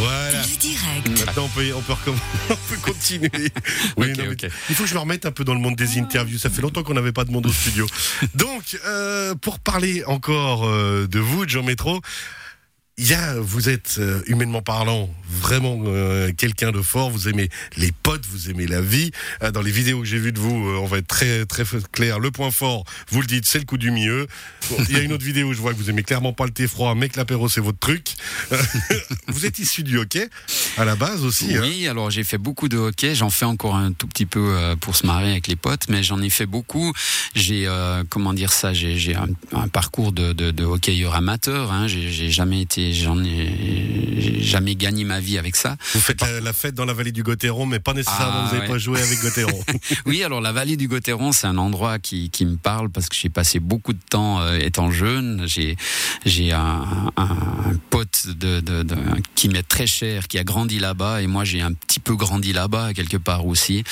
Voilà. Le direct. Maintenant, on peut, on peut, recommen- on peut continuer. Oui, non. Il faut que je me remette un peu dans le monde des interviews. Ça fait longtemps qu'on n'avait pas de monde au studio. Donc, euh, pour parler encore euh, de vous, de Jean Métro, y vous êtes euh, humainement parlant vraiment euh, quelqu'un de fort. Vous aimez les potes, vous aimez la vie. Euh, dans les vidéos que j'ai vues de vous, on va être très très clair. Le point fort, vous le dites, c'est le coup du milieu. Bon, Il y a une autre vidéo où je vois que vous aimez clairement pas le thé froid, mais que l'apéro c'est votre truc. vous êtes issu du hockey à la base aussi. hein. Oui, alors j'ai fait beaucoup de hockey. J'en fais encore un tout petit peu pour se marier avec les potes, mais j'en ai fait beaucoup. J'ai, comment dire ça, j'ai un, parcours de, de, hockeyeur amateur. Hein. J'ai jamais été, j'en ai j'ai jamais gagné ma vie avec ça. Vous faites la, la fête dans la vallée du Gothéron, mais pas nécessairement, Ah, vous n'avez ouais. pas joué avec Gothéron. Oui, alors la vallée du Gothéron, c'est un endroit qui, qui me parle parce que j'ai passé beaucoup de temps euh, étant jeune. J'ai j'ai un, un, un pote de, de, de- qui m'est très cher, qui a grandi là-bas, et moi j'ai un petit peu grandi là-bas quelque part aussi,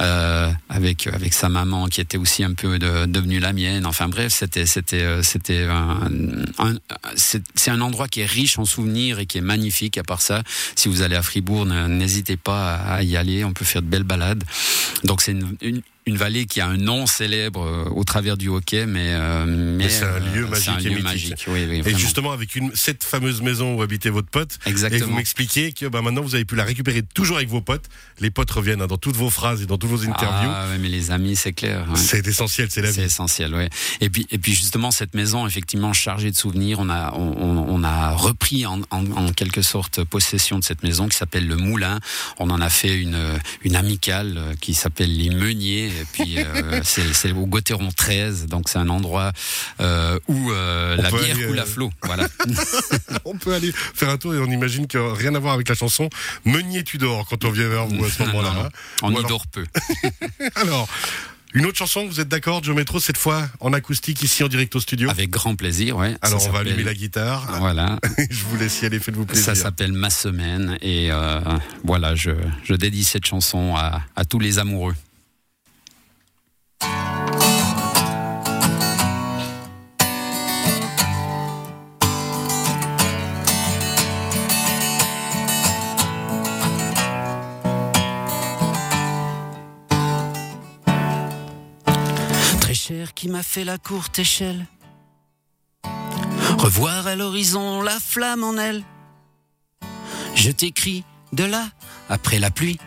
euh, avec avec sa maman qui était aussi un peu de- devenue la mienne. Enfin bref, c'était c'était euh, c'était un, un- c'est c'est un endroit qui est riche en souvenirs et qui est magnifique. À part ça, si vous allez à Fribourg, n'hésitez pas à y aller. On peut faire de belles balades. Donc c'est une, une vallée qui a un nom célèbre euh, au travers du hockey, mais, euh, mais, c'est un euh, lieu c'est un magique et lieu mythique. magique. Oui, oui, Et vraiment. justement, avec une, cette fameuse maison où habitait votre pote, et vous Exactement. m'expliquez que bah, maintenant vous avez pu la récupérer toujours avec vos potes. Les potes reviennent hein, dans toutes vos phrases et dans toutes vos interviews. Ah, ouais, mais les amis, c'est clair. ouais. C'est essentiel, c'est la C'est vie. essentiel, ouais. Et puis, et puis justement, cette maison, effectivement, chargée de souvenirs, on a, on, a repris en, en, en quelque sorte possession de cette maison qui s'appelle le Moulin. On en a fait une, une amicale euh, qui s'appelle les Meuniers. Et puis, euh, c'est au Gothéron 13, donc c'est un endroit euh, où euh, la bière aller, coule euh, à flot. Voilà. On peut aller faire un tour et on imagine que rien à voir avec la chanson Meunier tu dors quand on vient vers vous à ce moment-là. On Ou y dort peu. Alors, une autre chanson, vous êtes d'accord, Joe Metro, cette fois en acoustique ici en direct au studio. Avec grand plaisir, ouais. Alors on va allumer la guitare. Voilà. Je vous laisse y aller, faites-vous plaisir. Ça s'appelle Ma semaine et euh, voilà, je, je dédie cette chanson à, à tous les amoureux. Qui m'a fait la courte échelle. Revoir à l'horizon la flamme en elle. Je t'écris de là, après la pluie,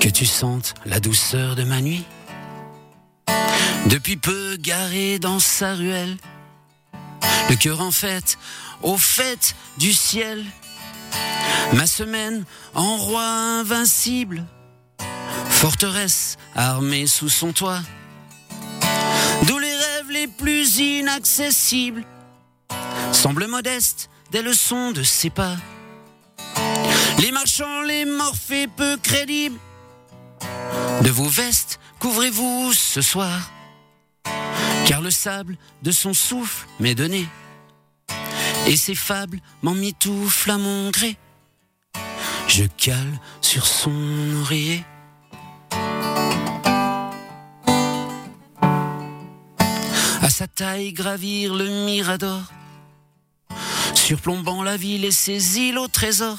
que tu sentes la douceur de ma nuit. Depuis peu garé dans sa ruelle, le cœur en fête, au fait du ciel. Ma semaine en roi invincible, forteresse armée sous son toit. Plus inaccessibles semblent modestes des leçons de ses pas. Les marchands, les morphées peu crédibles, de vos vestes, couvrez-vous ce soir, car le sable de son souffle m'est donné, et ses fables m'en mitouflent à mon gré. Je cale sur son oreiller. Sa taille gravir le mirador, surplombant la ville et ses îles au trésor,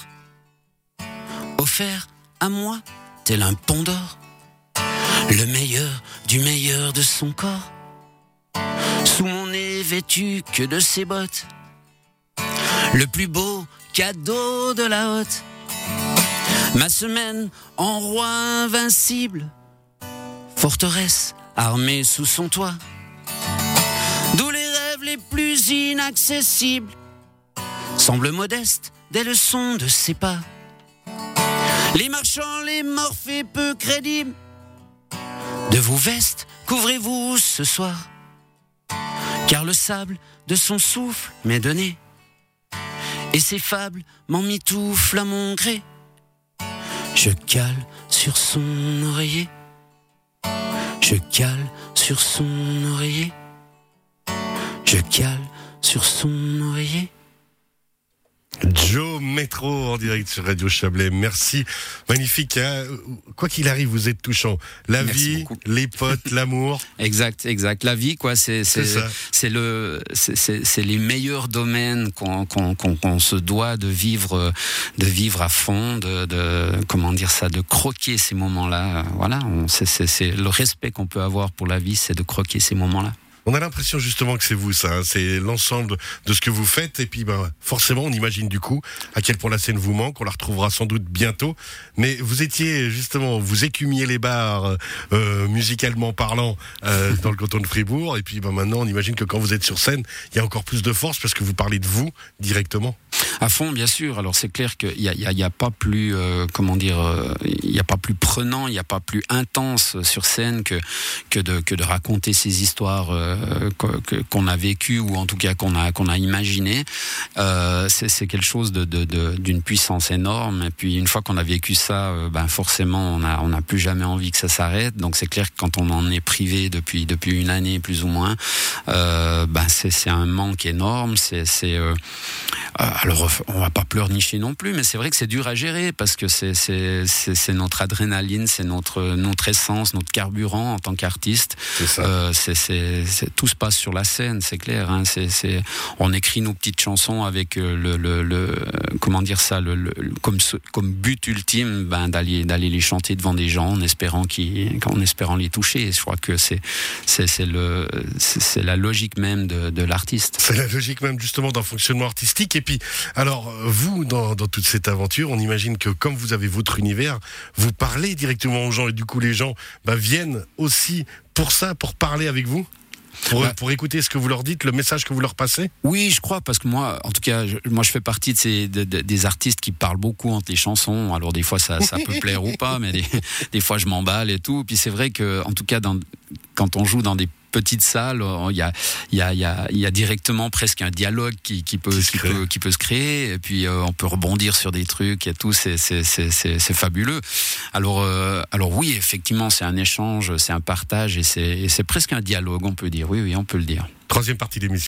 offert à moi tel un pont d'or, le meilleur du meilleur de son corps, sous mon nez vêtu que de ses bottes, le plus beau cadeau de la haute, ma semaine en roi invincible, forteresse armée sous son toit, plus inaccessibles semblent modestes des leçons de ses pas. Les marchands, les morphées peu crédibles, de vos vestes, couvrez-vous ce soir, car le sable de son souffle m'est donné, et ses fables m'en mitouflent à mon gré. Je cale sur son oreiller, je cale sur son oreiller, je cale sur son oreiller. Joe Métro en direct sur Radio Chablais. Merci. Magnifique. Hein. quoi qu'il arrive, vous êtes touchant. La vie, les potes, l'amour. Exact, exact. La vie, quoi, c'est c'est le c'est les meilleurs domaines qu'on se doit de vivre de vivre à fond, de, de comment dire ça, de croquer ces moments-là. Voilà, c'est le respect qu'on peut avoir pour la vie, c'est de croquer ces moments-là. On a l'impression justement que c'est vous, ça. Hein. C'est l'ensemble de ce que vous faites. Et puis, ben, forcément, on imagine du coup à quel point la scène vous manque. On la retrouvera sans doute bientôt. Mais vous étiez justement, vous écumiez les bars euh, musicalement parlant euh, dans le canton de Fribourg. Et puis, ben, maintenant, on imagine que quand vous êtes sur scène, il y a encore plus de force parce que vous parlez de vous directement. À fond, bien sûr. Alors c'est clair qu'il n'y a, a, pas plus, euh, comment dire, il n'y a pas plus prenant, il n'y a pas plus intense sur scène que que de raconter ces histoires euh, qu'on a vécu ou en tout cas qu'on a qu'on a imaginé. Euh, c'est quelque chose d'une puissance énorme. Et puis une fois qu'on a vécu ça, euh, ben forcément on n'a plus jamais envie que ça s'arrête. Donc c'est clair que quand on en est privé depuis depuis une année plus ou moins, euh, ben c'est un manque énorme. Euh, alors on va pas pleurnicher non plus, mais c'est vrai que c'est dur à gérer parce que c'est c'est c'est notre adrénaline, c'est notre notre essence, notre carburant en tant qu'artiste. C'est tout se passe sur la scène, c'est clair. Hein, c'est, on écrit nos petites chansons avec euh, le, le, le comment dire ça, le, comme, comme but ultime, ben, d'aller, d'aller les chanter devant des gens en espérant qu'ils, en espérant les toucher. je crois que c'est, c'est, c'est le, c'est, la logique même de, de l'artiste. C'est la logique même justement d'un fonctionnement artistique. Et puis, alors vous, dans, dans toute cette aventure, on imagine que comme vous avez votre univers, vous parlez directement aux gens et du coup les gens ben, viennent aussi pour ça, pour parler avec vous? Bah. Pour, écouter ce que vous leur dites, le message que vous leur passez? Oui, je crois, parce que moi, en tout cas, je, moi, je fais partie de ces des artistes qui parlent beaucoup entre les chansons. Alors des fois, ça, ça peut plaire ou pas, mais des, des fois, je m'emballe et tout. Puis c'est vrai que, en tout cas, dans, quand on joue dans des petite salle, il y a, il y a, il y a, il y a directement presque un dialogue qui, qui peut, qui, peut, qui peut se créer. Et puis euh, on peut rebondir sur des trucs et tout. C'est, c'est, c'est, c'est fabuleux. Alors, euh, alors oui, effectivement, c'est un échange, c'est un partage et c'est, c'est presque un dialogue, on peut dire. Oui, oui, on peut le dire. Troisième partie d'émission.